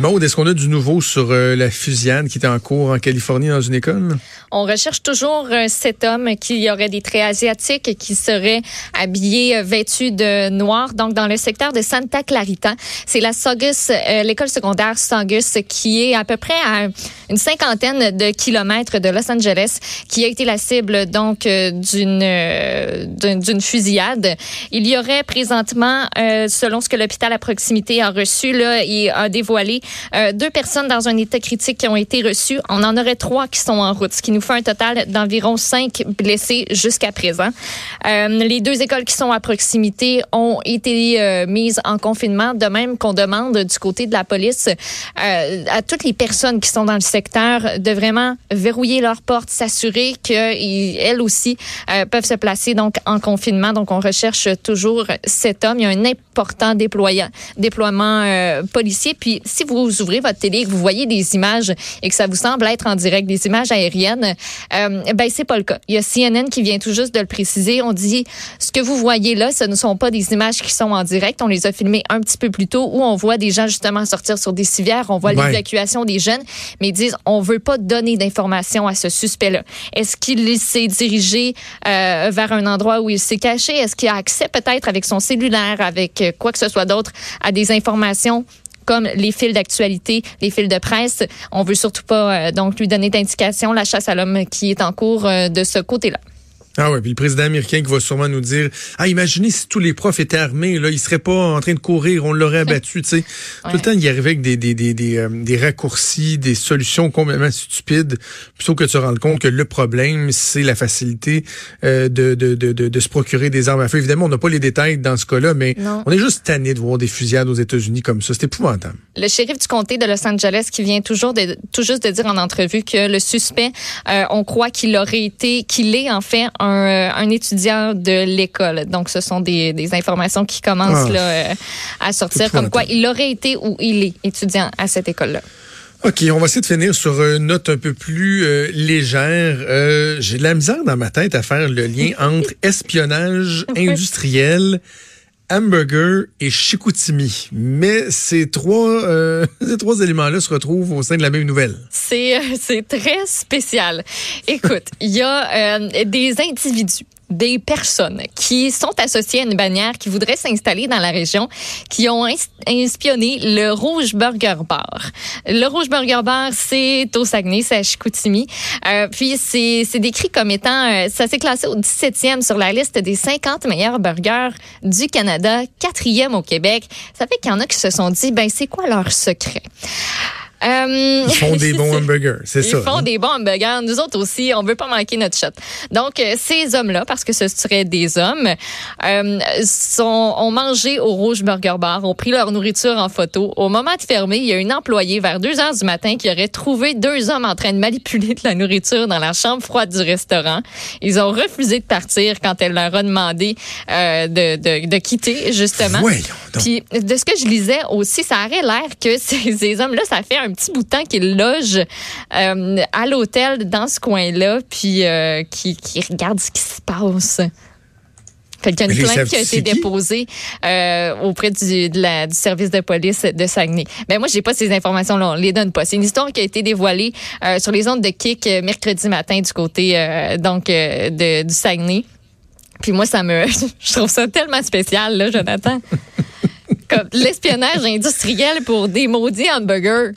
Maud, est-ce qu'on a du nouveau sur euh, la fusillade qui était en cours en Californie dans une école? On recherche toujours euh, cet homme qui aurait des traits asiatiques et qui serait habillé, euh, vêtu de noir. Donc, dans le secteur de Santa Clarita, c'est la Saugus, l'école secondaire Saugus, qui est à peu près à une cinquantaine de kilomètres de Los Angeles, qui a été la cible donc d'une d'une fusillade. Il y aurait présentement, selon ce que l'hôpital à proximité a reçu, là, il a dévoilé euh, deux personnes dans un état critique qui ont été reçues. On en aurait trois qui sont en route, qui nous fait un total d'environ cinq blessés jusqu'à présent. Euh, les deux écoles qui sont à proximité ont été euh, mises en confinement, de même qu'on demande du côté de la police à toutes les personnes qui sont dans le secteur de vraiment verrouiller leurs portes, s'assurer qu'elles aussi peuvent se placer donc en confinement. Donc on recherche toujours cet homme. Il y a un important déploiement policier. Puis si vous ouvrez votre télé et que vous voyez des images et que ça vous semble être en direct, des images aériennes, euh, ben c'est pas le cas. Il y a CNN qui vient tout juste de le préciser. On dit ce que vous voyez là, ce ne sont pas des images qui sont en direct. On les a filmées un petit peu plus tôt où on voit des gens justement sortir sur des civières, on voit l'évacuation des jeunes, mais ils disent on veut pas donner d'informations à ce suspect-là. Est-ce qu'il s'est dirigé euh, vers un endroit où il s'est caché? Est-ce qu'il a accès peut-être avec son cellulaire, avec euh, quoi que ce soit d'autre à des informations comme les fils d'actualité, les fils de presse. On veut surtout pas euh, donc lui donner d'indications. La chasse à l'homme qui est en cours euh, de ce côté-là. Ah ouais, puis le président américain qui va sûrement nous dire Ah, imaginez si tous les profs étaient armés, là, ils seraient pas en train de courir, on l'aurait abattu, tu sais. Tout le temps, il arrivait avec des, des, des, des, euh, des, raccourcis, des solutions complètement stupides, plutôt que de se rendre compte que le problème, c'est la facilité euh, de, de, de, de, se procurer des armes à feu. Évidemment, on n'a pas les détails dans ce cas-là, mais on est juste tanné de voir des fusillades aux États-Unis comme ça. C'est épouvantable. Le shérif du comté de Los Angeles qui vient toujours de, tout juste de dire en entrevue que le suspect, euh, on croit qu'il aurait été, qu'il est en fait un, étudiant de l'école. Donc, ce sont des, informations qui commencent ah. là, euh, à sortir, comme quoi il aurait été ou il est étudiant à cette école-là. OK, on va essayer de finir sur une note un peu plus euh, légère. J'ai de la misère dans ma tête à faire le lien entre espionnage industriel hamburger et Chicoutimi. Mais ces trois, euh, ces trois éléments-là se retrouvent au sein de la même nouvelle. C'est, euh, très spécial. Écoute, il y a euh, des individus des personnes qui sont associées à une bannière qui voudraient s'installer dans la région, qui ont inspionné le Rouge Burger Bar. Le Rouge Burger Bar, c'est au Saguenay, c'est à Chicoutimi. Euh, puis c'est décrit comme étant, euh, ça s'est classé au 17e sur la liste des 50 meilleurs burgers du Canada, quatrième au Québec. Ça fait qu'il y en a qui se sont dit, ben c'est quoi leur secret? Euh, ils font des bons hamburgers, c'est ça. Ils font des bons hamburgers. Nous autres aussi, on veut pas manquer notre shot. Donc, euh, ces hommes-là, parce que ce seraient des hommes, euh, sont, ont mangé au Rouge Burger Bar, ont pris leur nourriture en photo. Au moment de fermer, il y a une employée vers 2 heures du matin qui aurait trouvé deux hommes en train de manipuler de la nourriture dans la chambre froide du restaurant. Ils ont refusé de partir quand elle leur a demandé euh, de, de, de, quitter, justement. Puis, de ce que je lisais aussi, ça aurait l'air que ces, ces hommes-là, ça fait un petit bout de temps qu'il loge euh, à l'hôtel dans ce coin-là, puis euh, qui, qui regarde ce qui se passe. Fait qu'il y a une plainte qui a été déposée euh, auprès du, de la, du service de police de Saguenay. Mais moi, j'ai pas ces informations-là. On les donne pas. C'est une histoire qui a été dévoilée euh, sur les ondes de Kik euh, mercredi matin du côté euh, donc de, du Saguenay. Puis moi, ça me, je trouve ça tellement spécial, là, Jonathan. Comme l'espionnage industriel pour des maudits hamburgers.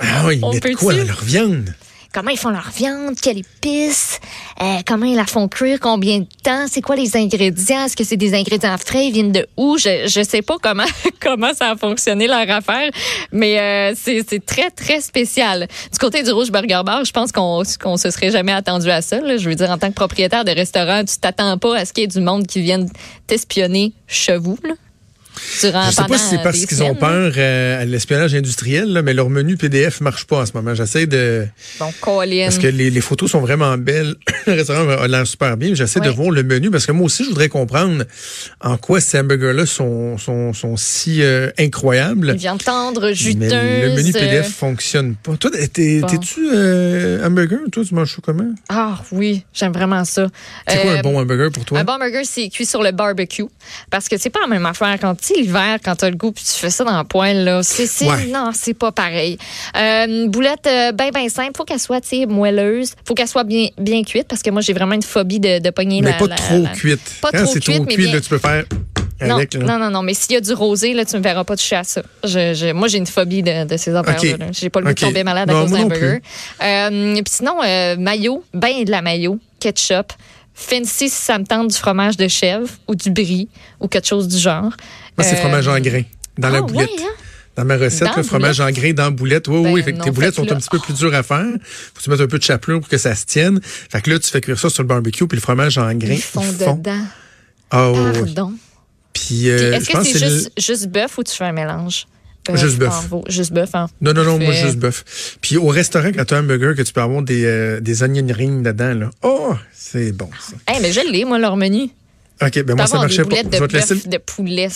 Ah oui, ils mettent quoi dans leur viande? Comment ils font leur viande? Quelle épice? Euh, comment ils la font cuire? Combien de temps? C'est quoi les ingrédients? Est-ce que c'est des ingrédients frais? Ils viennent de où? Je, je sais pas comment, comment ça a fonctionné leur affaire, mais euh, c'est très, très spécial. Du côté du Rouge Burger Bar, je pense qu'on qu'on se serait jamais attendu à ça. Là. Je veux dire, en tant que propriétaire de restaurant, tu t'attends pas à ce qu'il y ait du monde qui vienne t'espionner chez vous. Là. Je sais pas si c'est parce des qu'ils ont peur euh, à l'espionnage industriel, là, mais leur menu PDF marche pas en ce moment. J'essaie de... Bon, Colin. Parce que les, les photos sont vraiment belles. le restaurant a l'air super bien. J'essaie de voir le menu parce que moi aussi, je voudrais comprendre en quoi ces hamburgers-là sont, sont, sont si euh, incroyables. Viande tendre, juteuse. Mais le menu euh, PDF fonctionne pas. Toi, t'es- Bon. t'es-tu euh, hamburger? Toi, tu manges ça comment? Ah oui, j'aime vraiment ça. C'est quoi Euh, un bon hamburger pour toi? Un bon burger, c'est cuit sur le barbecue. Parce que c'est pas la même affaire. Quand tu sais, l'hiver, quand tu as le goût puis tu fais ça dans la poêle, là, c'est, c'est- Ouais. non, c'est pas pareil. Euh, une boulette euh, ben, ben simple. Faut qu'elle soit, moelleuse. Faut qu'elle soit bien, bien cuite parce que moi, j'ai vraiment une phobie de, de pogner mais la- pas la- trop la- cuite. Pas Quand trop c'est cuite, trop mais cuit, bien- là, tu peux faire Non, avec. non, non, non. Mais s'il y a du rosé, là, tu me verras pas toucher à ça. Je, je- moi, j'ai une phobie de, de ces hamburgers. là J'ai pas le goût de tomber malade à Non, cause moi d'un burger. Euh, puis sinon, euh, mayo, ben de la mayo, ketchup. Fancy si ça me tente du fromage de chèvre ou du brie ou quelque chose du genre. Moi, c'est Euh, fromage en grain dans la ah, boulette. ouais, hein? Dans ma recette, Dans le fromage en grain dans la boulette. Oui, Ben oui, fait que non, tes boulettes sont un petit peu plus dures à faire. Faut que tu mettes un peu de chapelure pour que ça se tienne. Fait que là, tu fais cuire ça sur le barbecue, puis le fromage en grain. Ils font il fond. dedans. Ah, oui. Pardon. Puis, euh, Est-ce que c'est c'est juste, juste bœuf ou tu fais un mélange? Juste bœuf. Juste bœuf, hein? Non, non, non, moi, juste bœuf. Puis au restaurant, quand tu as un burger, que tu peux avoir des, euh, des onion rings dedans, là. Oh, c'est bon, ça. Eh, mais je l'ai, moi, leur menu. OK, ben moi, ça marchait pas. boulettes Je vais te laisser de poulet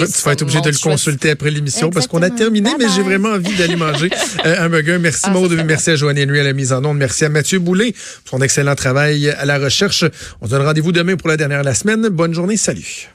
vais- tu vas être obligé de le consulter après l'émission parce qu'on a terminé, mais j'ai vraiment envie d'aller manger euh, un burger. Merci Ah, Maud, merci à Joanne Henry à la mise en onde, merci à Mathieu Boulay pour son excellent travail à la recherche. On se donne rendez-vous demain pour la dernière de la semaine. Bonne journée, salut.